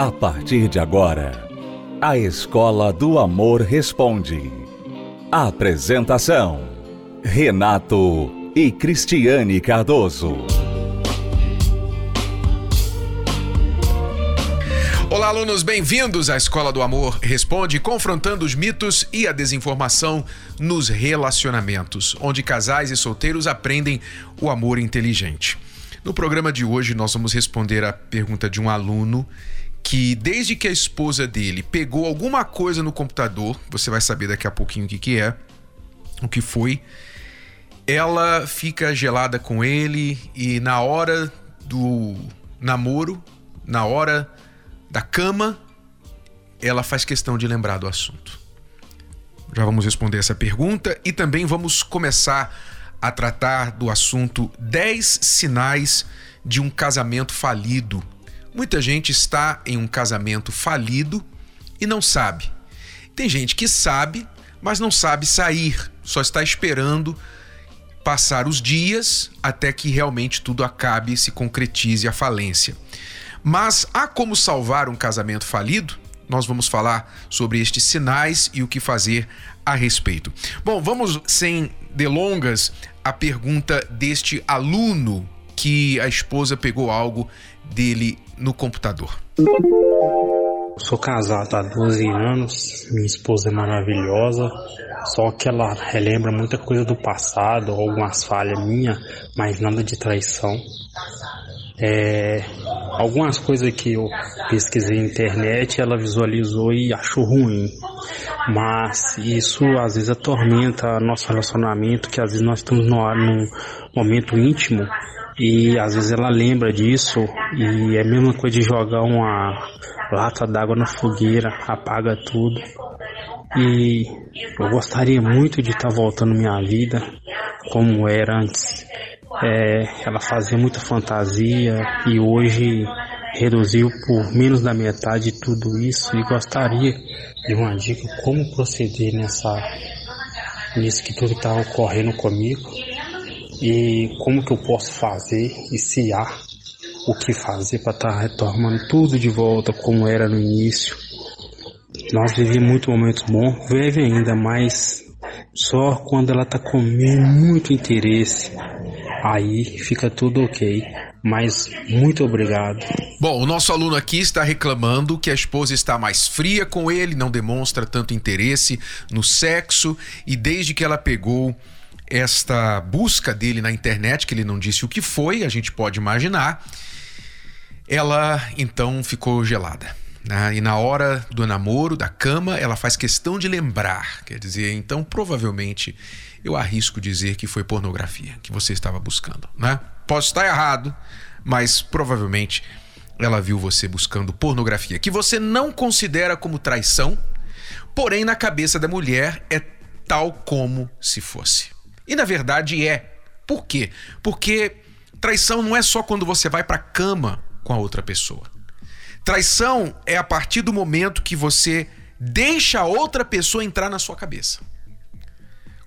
A partir de agora, a Escola do Amor Responde. Apresentação: Renato e Cristiane Cardoso. Olá, alunos, bem-vindos à Escola do Amor Responde, confrontando os mitos e a desinformação nos relacionamentos, onde casais e solteiros aprendem o amor inteligente. No programa de hoje, nós vamos responder a pergunta de um aluno que desde que a esposa dele pegou alguma coisa no computador, você vai saber daqui a pouquinho o que, que é, o que foi, ela fica gelada com ele e na hora do namoro, na hora da cama, ela faz questão de lembrar do assunto. Já vamos responder essa pergunta e também vamos começar a tratar do assunto 10 sinais de um casamento falido Muita gente está em um casamento falido e não sabe. Tem gente que sabe, mas não sabe sair, só está esperando passar os dias até que realmente tudo acabe e se concretize a falência. Mas há como salvar um casamento falido? Nós vamos falar sobre estes sinais e o que fazer a respeito. Bom, vamos sem delongas à pergunta deste aluno que a esposa pegou algo dele no computador. Sou casado há 12 anos, minha esposa é maravilhosa, só que ela relembra muita coisa do passado, algumas falhas minhas, mas nada de traição. É, algumas coisas que eu pesquisei na internet, ela visualizou e achou ruim. Mas isso às vezes atormenta nosso relacionamento, que às vezes nós estamos no, num momento íntimo e às vezes ela lembra disso e é a mesma coisa de jogar uma lata d'água na fogueira, apaga tudo. E eu gostaria muito de estar tá voltando minha vida como era antes. É, ela fazia muita fantasia e hoje reduziu por menos da metade tudo isso e gostaria de uma dica como proceder nessa nisso que tudo está ocorrendo comigo e como que eu posso fazer e se há o que fazer para estar tá retomando tudo de volta como era no início. Nós vivemos muitos momentos bons, vive ainda, mas só quando ela está com muito interesse, aí fica tudo ok. Mas muito obrigado. Bom, o nosso aluno aqui está reclamando que a esposa está mais fria com ele, não demonstra tanto interesse no sexo e desde que ela pegou esta busca dele na internet, que ele não disse o que foi, a gente pode imaginar, ela então ficou gelada. Né? E na hora do namoro, da cama, ela faz questão de lembrar. Quer dizer, então provavelmente eu arrisco dizer que foi pornografia que você estava buscando. Né? Posso estar errado, mas provavelmente ela viu você buscando pornografia, que você não considera como traição, porém na cabeça da mulher é tal como se fosse. E na verdade é. Por quê? Porque traição não é só quando você vai para cama com a outra pessoa. Traição é a partir do momento que você deixa a outra pessoa entrar na sua cabeça.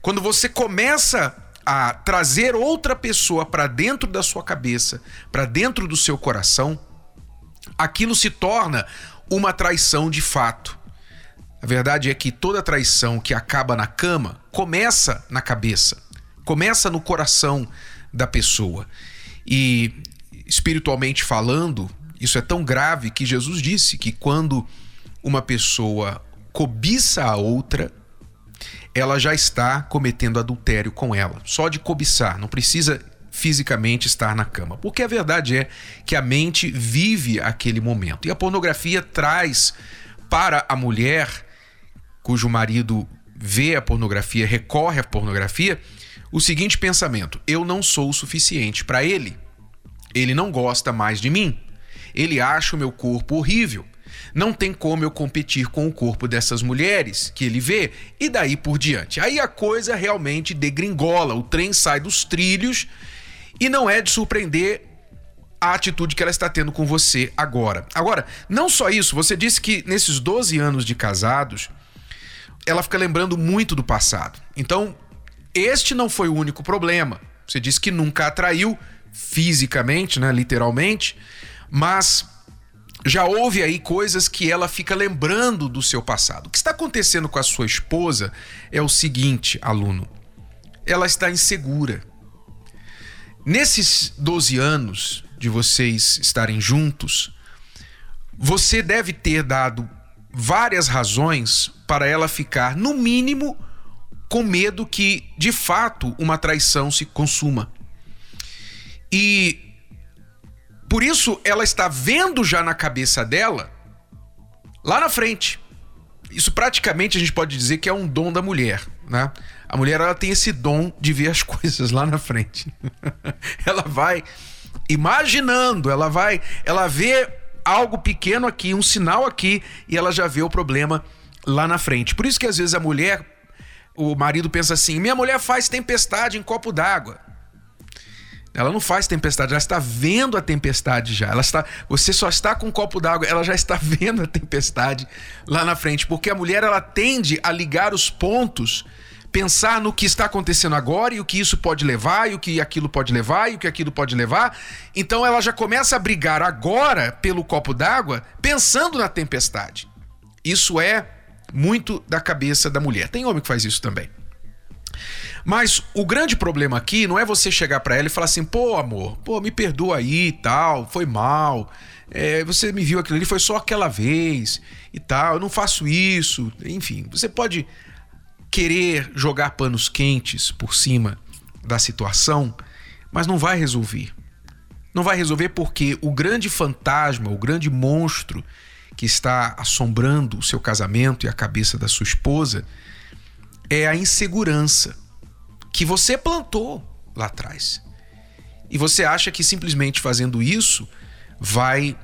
Quando você começa a trazer outra pessoa para dentro da sua cabeça, para dentro do seu coração, aquilo se torna uma traição de fato. A verdade é que toda traição que acaba na cama começa na cabeça. Começa no coração da pessoa. E espiritualmente falando, isso é tão grave que Jesus disse que quando uma pessoa cobiça a outra, ela já está cometendo adultério com ela. Só de cobiçar, não precisa fisicamente estar na cama. Porque a verdade é que a mente vive aquele momento. E a pornografia traz para a mulher cujo marido vê a pornografia, recorre à pornografia, o seguinte pensamento: eu não sou o suficiente para ele. Ele não gosta mais de mim. Ele acha o meu corpo horrível. Não tem como eu competir com o corpo dessas mulheres que ele vê e daí por diante. Aí a coisa realmente degringola, o trem sai dos trilhos e não é de surpreender a atitude que ela está tendo com você agora. Agora, não só isso, você disse que nesses 12 anos de casados, ela fica lembrando muito do passado. Então, este não foi o único problema. Você disse que nunca atraiu fisicamente, né, literalmente, mas já houve aí coisas que ela fica lembrando do seu passado. O que está acontecendo com a sua esposa é o seguinte, aluno. Ela está insegura. Nesses 12 anos de vocês estarem juntos, você deve ter dado várias razões para ela ficar, no mínimo, com medo que, de fato, uma traição se consuma. E por isso, ela está vendo já na cabeça dela, lá na frente. Isso praticamente a gente pode dizer que é um dom da mulher, né? A mulher ela tem esse dom de ver as coisas lá na frente. ela vai imaginando, ela vai, ela vê algo pequeno aqui, um sinal aqui e ela já vê o problema lá na frente. Por isso que às vezes a mulher, o marido pensa assim: "Minha mulher faz tempestade em copo d'água". Ela não faz tempestade, ela está vendo a tempestade já. Ela está, você só está com um copo d'água, ela já está vendo a tempestade lá na frente, porque a mulher ela tende a ligar os pontos, pensar no que está acontecendo agora e o que isso pode levar e o que aquilo pode levar e o que aquilo pode levar. Então ela já começa a brigar agora pelo copo d'água, pensando na tempestade. Isso é muito da cabeça da mulher. Tem homem que faz isso também. Mas o grande problema aqui não é você chegar para ela e falar assim, pô, amor, pô, me perdoa aí e tal, foi mal. É, você me viu aquilo ali, foi só aquela vez e tal, eu não faço isso. Enfim, você pode querer jogar panos quentes por cima da situação, mas não vai resolver. Não vai resolver porque o grande fantasma, o grande monstro que está assombrando o seu casamento e a cabeça da sua esposa é a insegurança que você plantou lá atrás. E você acha que simplesmente fazendo isso vai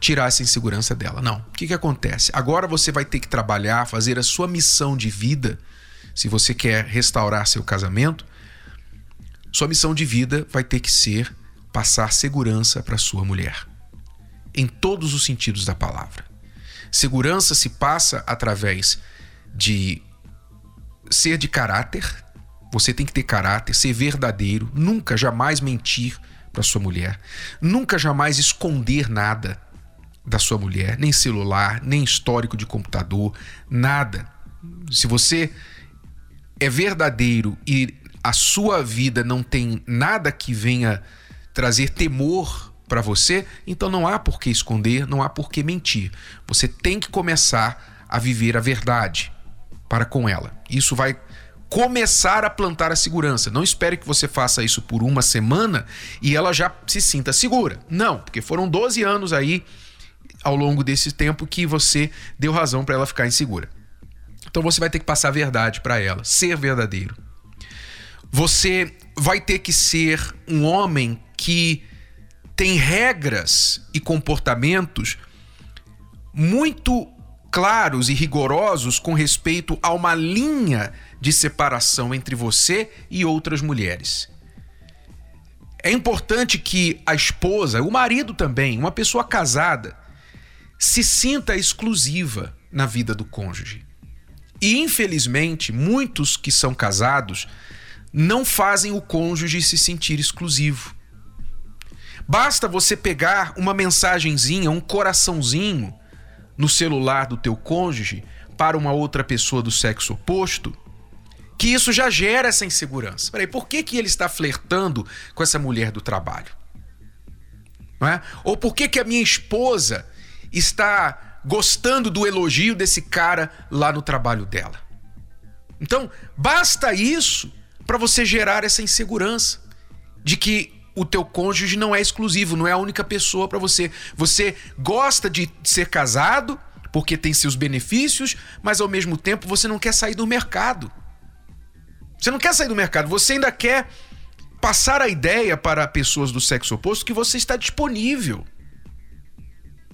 tirar essa insegurança dela. Não. O que, que acontece? Agora você vai ter que trabalhar, fazer a sua missão de vida. Se você quer restaurar seu casamento, sua missão de vida vai ter que ser passar segurança para sua mulher. Em todos os sentidos da palavra. Segurança se passa através de ser de caráter, você tem que ter caráter, ser verdadeiro, nunca jamais mentir para sua mulher, nunca jamais esconder nada da sua mulher, nem celular, nem histórico de computador, nada. Se você é verdadeiro e a sua vida não tem nada que venha trazer temor para você, então não há por que esconder, não há por que mentir. Você tem que começar a viver a verdade para com ela. Isso vai começar a plantar a segurança. Não espere que você faça isso por uma semana e ela já se sinta segura. Não, porque foram 12 anos aí ao longo desse tempo que você deu razão para ela ficar insegura. Então você vai ter que passar a verdade para ela, ser verdadeiro. Você vai ter que ser um homem que tem regras e comportamentos muito claros e rigorosos com respeito a uma linha de separação entre você e outras mulheres. É importante que a esposa, o marido também, uma pessoa casada, se sinta exclusiva na vida do cônjuge. E infelizmente, muitos que são casados não fazem o cônjuge se sentir exclusivo. Basta você pegar uma mensagenzinha, um coraçãozinho no celular do teu cônjuge para uma outra pessoa do sexo oposto, que isso já gera essa insegurança. Peraí, por que, que ele está flertando com essa mulher do trabalho? Não é? Ou por que, que a minha esposa está gostando do elogio desse cara lá no trabalho dela? Então, basta isso para você gerar essa insegurança de que o teu cônjuge não é exclusivo, não é a única pessoa para você. Você gosta de ser casado porque tem seus benefícios, mas ao mesmo tempo você não quer sair do mercado. Você não quer sair do mercado, você ainda quer passar a ideia para pessoas do sexo oposto que você está disponível.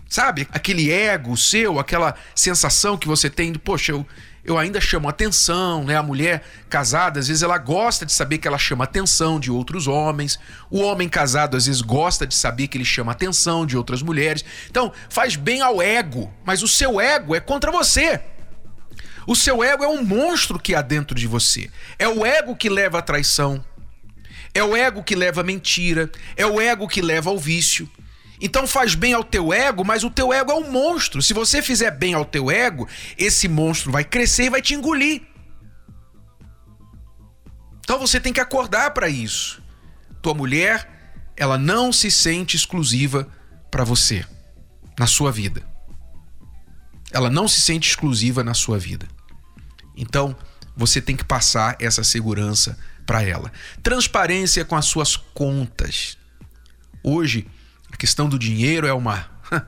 Sabe? Aquele ego seu, aquela sensação que você tem de, poxa, eu, eu ainda chamo atenção, né? A mulher casada, às vezes ela gosta de saber que ela chama atenção de outros homens. O homem casado às vezes gosta de saber que ele chama atenção de outras mulheres. Então, faz bem ao ego, mas o seu ego é contra você. O seu ego é um monstro que há dentro de você. É o ego que leva à traição. É o ego que leva à mentira, é o ego que leva ao vício. Então faz bem ao teu ego, mas o teu ego é um monstro. Se você fizer bem ao teu ego, esse monstro vai crescer e vai te engolir. Então você tem que acordar para isso. Tua mulher, ela não se sente exclusiva para você na sua vida. Ela não se sente exclusiva na sua vida. Então, você tem que passar essa segurança para ela. Transparência com as suas contas. Hoje, a questão do dinheiro é uma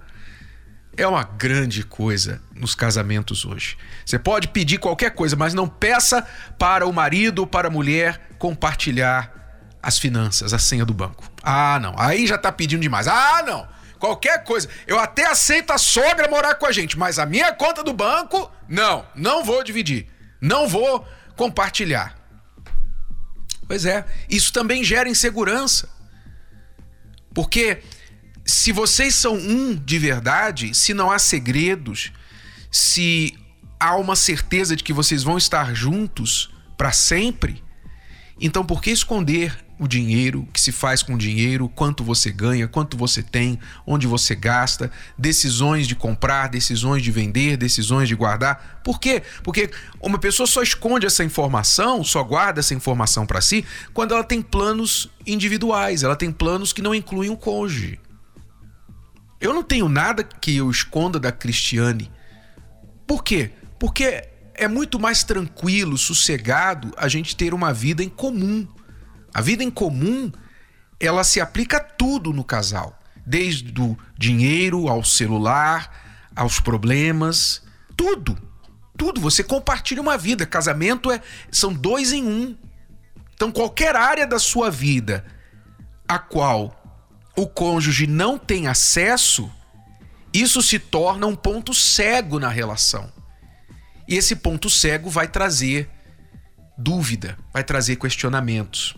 é uma grande coisa nos casamentos hoje. Você pode pedir qualquer coisa, mas não peça para o marido ou para a mulher compartilhar as finanças, a senha do banco. Ah, não. Aí já tá pedindo demais. Ah, não. Qualquer coisa. Eu até aceito a sogra morar com a gente, mas a minha conta do banco, não. Não vou dividir. Não vou compartilhar. Pois é, isso também gera insegurança. Porque se vocês são um de verdade, se não há segredos, se há uma certeza de que vocês vão estar juntos para sempre, então por que esconder o dinheiro, o que se faz com o dinheiro, quanto você ganha, quanto você tem, onde você gasta, decisões de comprar, decisões de vender, decisões de guardar. Por quê? Porque uma pessoa só esconde essa informação, só guarda essa informação para si quando ela tem planos individuais, ela tem planos que não incluem o cônjuge. Eu não tenho nada que eu esconda da Cristiane. Por quê? Porque é muito mais tranquilo, sossegado a gente ter uma vida em comum. A vida em comum, ela se aplica a tudo no casal, desde o dinheiro ao celular, aos problemas, tudo. Tudo, você compartilha uma vida. Casamento é são dois em um. Então qualquer área da sua vida a qual o cônjuge não tem acesso, isso se torna um ponto cego na relação. E esse ponto cego vai trazer dúvida, vai trazer questionamentos.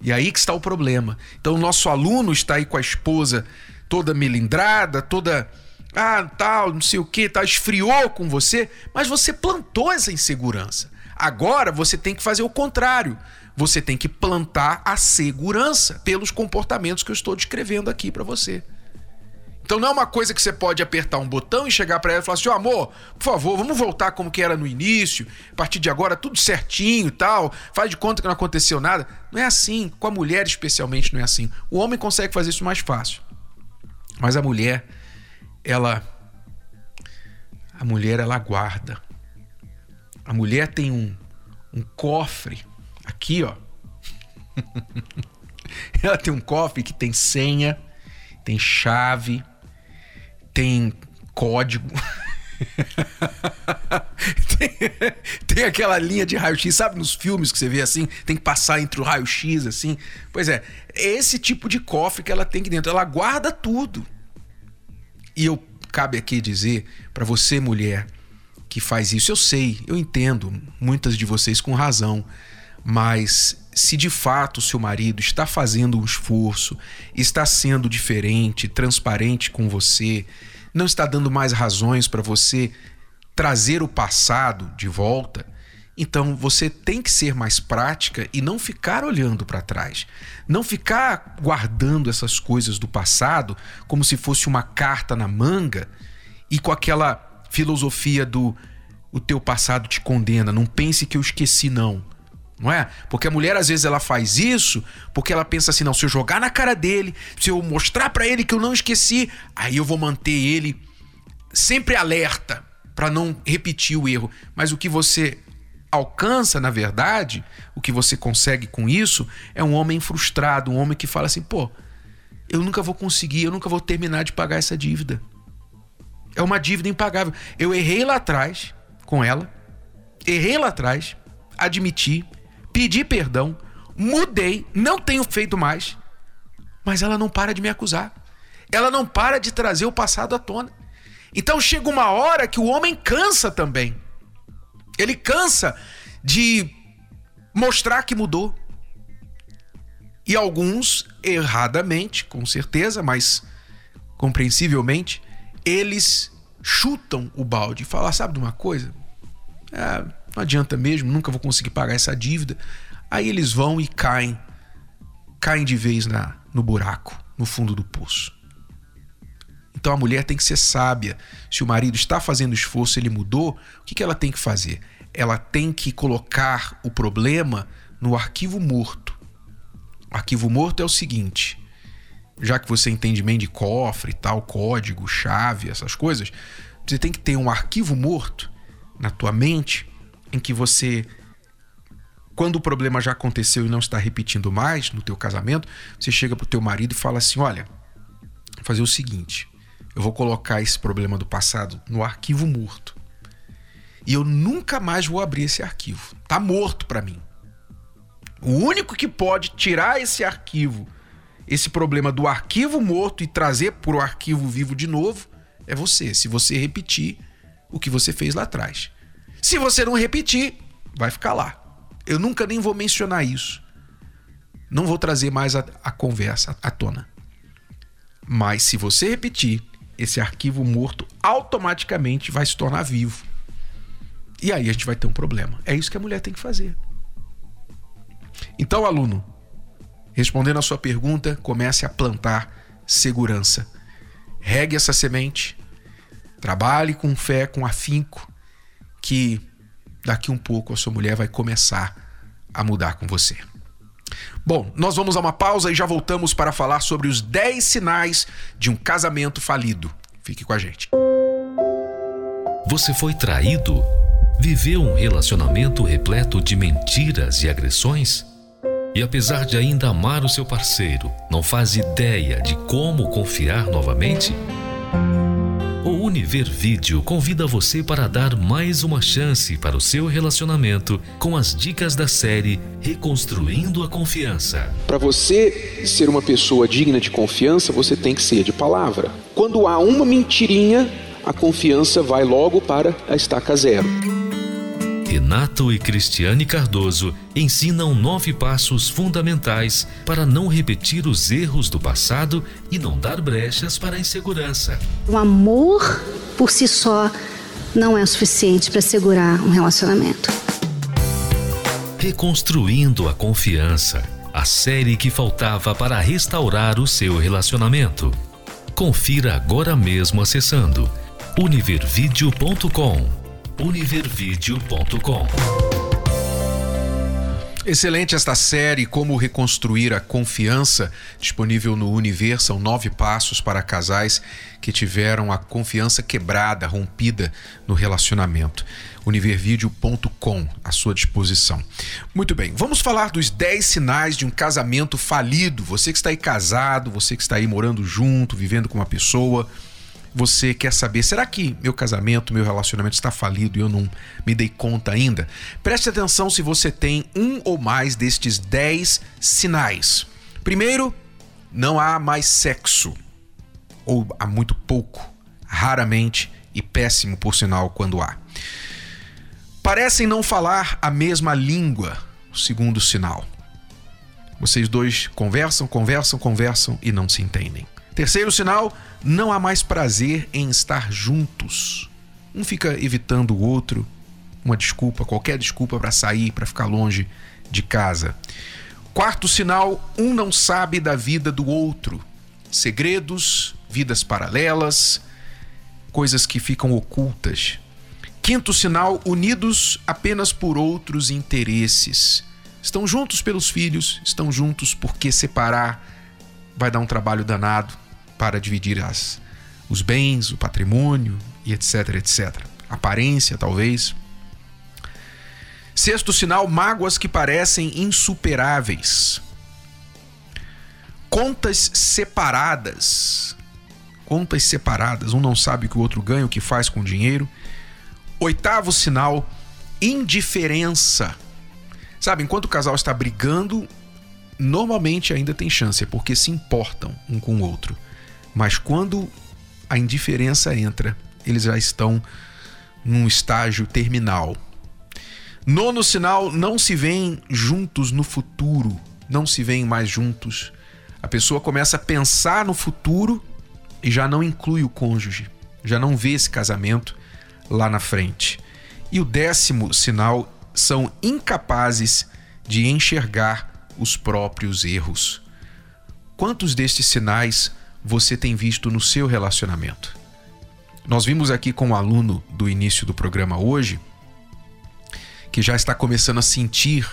E aí que está o problema. Então, o nosso aluno está aí com a esposa toda melindrada, toda. Ah, tal, não sei o que, tá, esfriou com você, mas você plantou essa insegurança. Agora você tem que fazer o contrário. Você tem que plantar a segurança pelos comportamentos que eu estou descrevendo aqui para você. Então não é uma coisa que você pode apertar um botão e chegar para ela e falar assim: oh, amor, por favor, vamos voltar como que era no início, a partir de agora tudo certinho tal, faz de conta que não aconteceu nada. Não é assim, com a mulher especialmente não é assim. O homem consegue fazer isso mais fácil. Mas a mulher, ela a mulher ela guarda. A mulher tem um, um cofre Aqui, ó. Ela tem um cofre que tem senha, tem chave, tem código. tem, tem, aquela linha de raio-x, sabe nos filmes que você vê assim? Tem que passar entre o raio-x assim. Pois é, é esse tipo de cofre que ela tem aqui dentro. Ela guarda tudo. E eu cabe aqui dizer para você, mulher, que faz isso, eu sei, eu entendo, muitas de vocês com razão. Mas se de fato seu marido está fazendo um esforço, está sendo diferente, transparente com você, não está dando mais razões para você trazer o passado de volta, então você tem que ser mais prática e não ficar olhando para trás. Não ficar guardando essas coisas do passado como se fosse uma carta na manga e com aquela filosofia do o teu passado te condena, não pense que eu esqueci não não é? Porque a mulher às vezes ela faz isso porque ela pensa assim, não, se eu jogar na cara dele, se eu mostrar para ele que eu não esqueci, aí eu vou manter ele sempre alerta para não repetir o erro. Mas o que você alcança, na verdade, o que você consegue com isso é um homem frustrado, um homem que fala assim, pô, eu nunca vou conseguir, eu nunca vou terminar de pagar essa dívida. É uma dívida impagável. Eu errei lá atrás com ela, errei lá atrás, admiti, pedi perdão, mudei, não tenho feito mais, mas ela não para de me acusar. Ela não para de trazer o passado à tona. Então chega uma hora que o homem cansa também. Ele cansa de mostrar que mudou. E alguns, erradamente, com certeza, mas compreensivelmente, eles chutam o balde e falam: ah, sabe de uma coisa? É, não adianta mesmo, nunca vou conseguir pagar essa dívida. Aí eles vão e caem, caem de vez na, no buraco, no fundo do poço. Então a mulher tem que ser sábia. Se o marido está fazendo esforço, ele mudou, o que ela tem que fazer? Ela tem que colocar o problema no arquivo morto. O arquivo morto é o seguinte: já que você entende bem de cofre e tal, código, chave, essas coisas, você tem que ter um arquivo morto na tua mente em que você quando o problema já aconteceu e não está repetindo mais no teu casamento, você chega pro teu marido e fala assim: "Olha, vou fazer o seguinte, eu vou colocar esse problema do passado no arquivo morto. E eu nunca mais vou abrir esse arquivo. Tá morto para mim. O único que pode tirar esse arquivo, esse problema do arquivo morto e trazer para o arquivo vivo de novo é você, se você repetir o que você fez lá atrás. Se você não repetir, vai ficar lá. Eu nunca nem vou mencionar isso. Não vou trazer mais a, a conversa à tona. Mas se você repetir, esse arquivo morto automaticamente vai se tornar vivo. E aí a gente vai ter um problema. É isso que a mulher tem que fazer. Então, aluno, respondendo a sua pergunta, comece a plantar segurança. Regue essa semente, trabalhe com fé, com afinco, que daqui um pouco a sua mulher vai começar a mudar com você. Bom, nós vamos a uma pausa e já voltamos para falar sobre os 10 sinais de um casamento falido. Fique com a gente. Você foi traído? Viveu um relacionamento repleto de mentiras e agressões? E apesar de ainda amar o seu parceiro, não faz ideia de como confiar novamente? Univer Vídeo convida você para dar mais uma chance para o seu relacionamento com as dicas da série Reconstruindo a Confiança. Para você ser uma pessoa digna de confiança, você tem que ser de palavra. Quando há uma mentirinha, a confiança vai logo para a estaca zero. Renato e Cristiane Cardoso ensinam nove passos fundamentais para não repetir os erros do passado e não dar brechas para a insegurança. O amor por si só não é o suficiente para segurar um relacionamento. Reconstruindo a confiança a série que faltava para restaurar o seu relacionamento. Confira agora mesmo acessando univervideo.com univervideo.com. Excelente esta série Como Reconstruir a Confiança, disponível no Univer. São nove passos para casais que tiveram a confiança quebrada, rompida no relacionamento. Univervideo.com à sua disposição. Muito bem, vamos falar dos 10 sinais de um casamento falido. Você que está aí casado, você que está aí morando junto, vivendo com uma pessoa você quer saber, será que meu casamento, meu relacionamento está falido e eu não me dei conta ainda? Preste atenção se você tem um ou mais destes 10 sinais. Primeiro, não há mais sexo. Ou há muito pouco, raramente e péssimo por sinal quando há. Parecem não falar a mesma língua, segundo sinal. Vocês dois conversam, conversam, conversam e não se entendem. Terceiro sinal, não há mais prazer em estar juntos. Um fica evitando o outro, uma desculpa, qualquer desculpa para sair, para ficar longe de casa. Quarto sinal, um não sabe da vida do outro. Segredos, vidas paralelas, coisas que ficam ocultas. Quinto sinal, unidos apenas por outros interesses. Estão juntos pelos filhos, estão juntos porque separar vai dar um trabalho danado para dividir as, os bens, o patrimônio e etc, etc. Aparência, talvez. Sexto sinal: mágoas que parecem insuperáveis. Contas separadas. Contas separadas. Um não sabe o que o outro ganha, o que faz com o dinheiro. Oitavo sinal: indiferença. Sabe, enquanto o casal está brigando, normalmente ainda tem chance, porque se importam um com o outro. Mas quando a indiferença entra, eles já estão num estágio terminal. Nono sinal: não se veem juntos no futuro, não se veem mais juntos. A pessoa começa a pensar no futuro e já não inclui o cônjuge, já não vê esse casamento lá na frente. E o décimo sinal são incapazes de enxergar os próprios erros. Quantos destes sinais você tem visto no seu relacionamento? Nós vimos aqui com um aluno do início do programa hoje que já está começando a sentir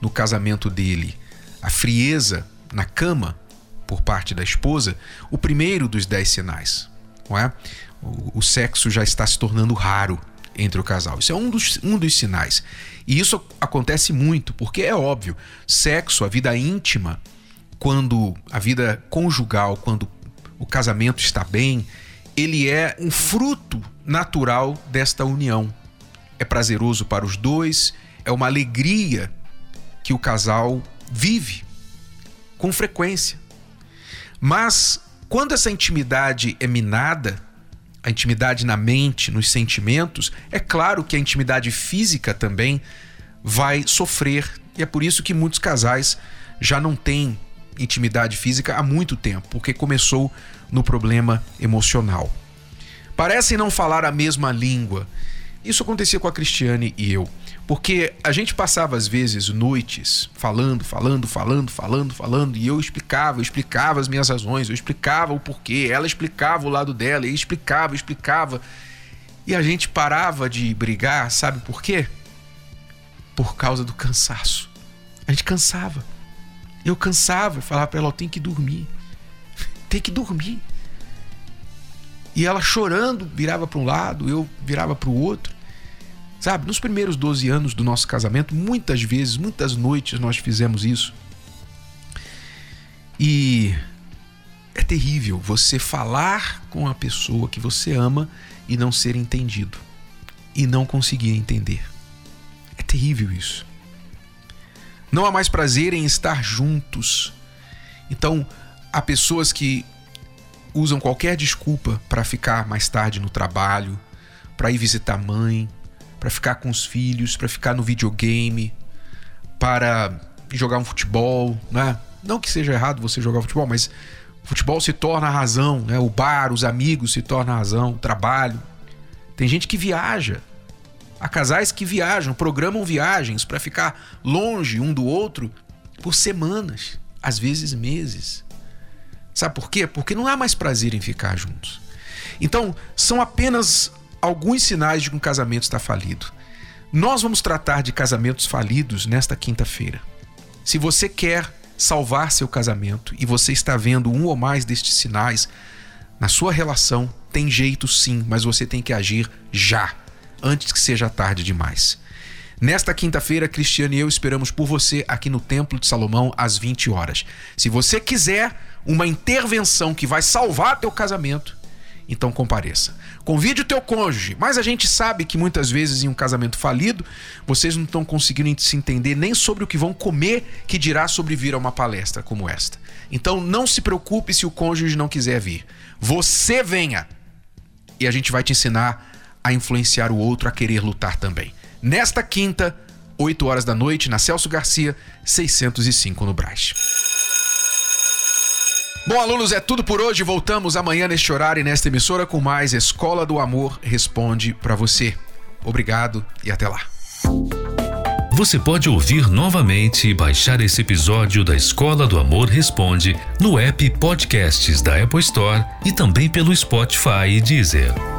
no casamento dele a frieza na cama por parte da esposa, o primeiro dos dez sinais, não é? O, o sexo já está se tornando raro entre o casal. Isso é um dos, um dos sinais. E isso acontece muito, porque é óbvio, sexo, a vida íntima, quando a vida conjugal, quando o casamento está bem, ele é um fruto natural desta união. É prazeroso para os dois, é uma alegria que o casal vive com frequência. Mas quando essa intimidade é minada, a intimidade na mente, nos sentimentos, é claro que a intimidade física também vai sofrer. E é por isso que muitos casais já não têm intimidade física há muito tempo, porque começou no problema emocional. Parecem não falar a mesma língua. Isso acontecia com a Cristiane e eu. Porque a gente passava às vezes noites falando, falando, falando, falando, falando, e eu explicava, eu explicava as minhas razões, eu explicava o porquê, ela explicava o lado dela, e explicava, explicava. E a gente parava de brigar, sabe por quê? Por causa do cansaço. A gente cansava. Eu cansava, falava para ela, tem que dormir. Tem que dormir. E ela chorando, virava para um lado, eu virava para o outro. Sabe, nos primeiros 12 anos do nosso casamento, muitas vezes, muitas noites nós fizemos isso. E é terrível você falar com a pessoa que você ama e não ser entendido. E não conseguir entender. É terrível isso. Não há mais prazer em estar juntos. Então, há pessoas que usam qualquer desculpa para ficar mais tarde no trabalho, para ir visitar a mãe, para ficar com os filhos, para ficar no videogame, para jogar um futebol, né? Não que seja errado você jogar futebol, mas futebol se torna a razão, né? O bar, os amigos se torna a razão, o trabalho. Tem gente que viaja. Há casais que viajam, programam viagens para ficar longe um do outro por semanas, às vezes meses. Sabe por quê? Porque não há mais prazer em ficar juntos. Então, são apenas alguns sinais de que um casamento está falido. Nós vamos tratar de casamentos falidos nesta quinta-feira. Se você quer salvar seu casamento e você está vendo um ou mais destes sinais na sua relação, tem jeito sim, mas você tem que agir já, antes que seja tarde demais. Nesta quinta-feira, Cristiano e eu esperamos por você aqui no Templo de Salomão às 20 horas. Se você quiser uma intervenção que vai salvar teu casamento, então compareça. Convide o teu cônjuge, mas a gente sabe que muitas vezes em um casamento falido, vocês não estão conseguindo se entender nem sobre o que vão comer, que dirá sobre vir a uma palestra como esta. Então não se preocupe se o cônjuge não quiser vir. Você venha. E a gente vai te ensinar a influenciar o outro a querer lutar também. Nesta quinta, 8 horas da noite, na Celso Garcia, 605 no Brás. Bom, alunos, é tudo por hoje. Voltamos amanhã neste horário e nesta emissora com mais Escola do Amor Responde para você. Obrigado e até lá. Você pode ouvir novamente e baixar esse episódio da Escola do Amor Responde no app Podcasts da Apple Store e também pelo Spotify e Deezer.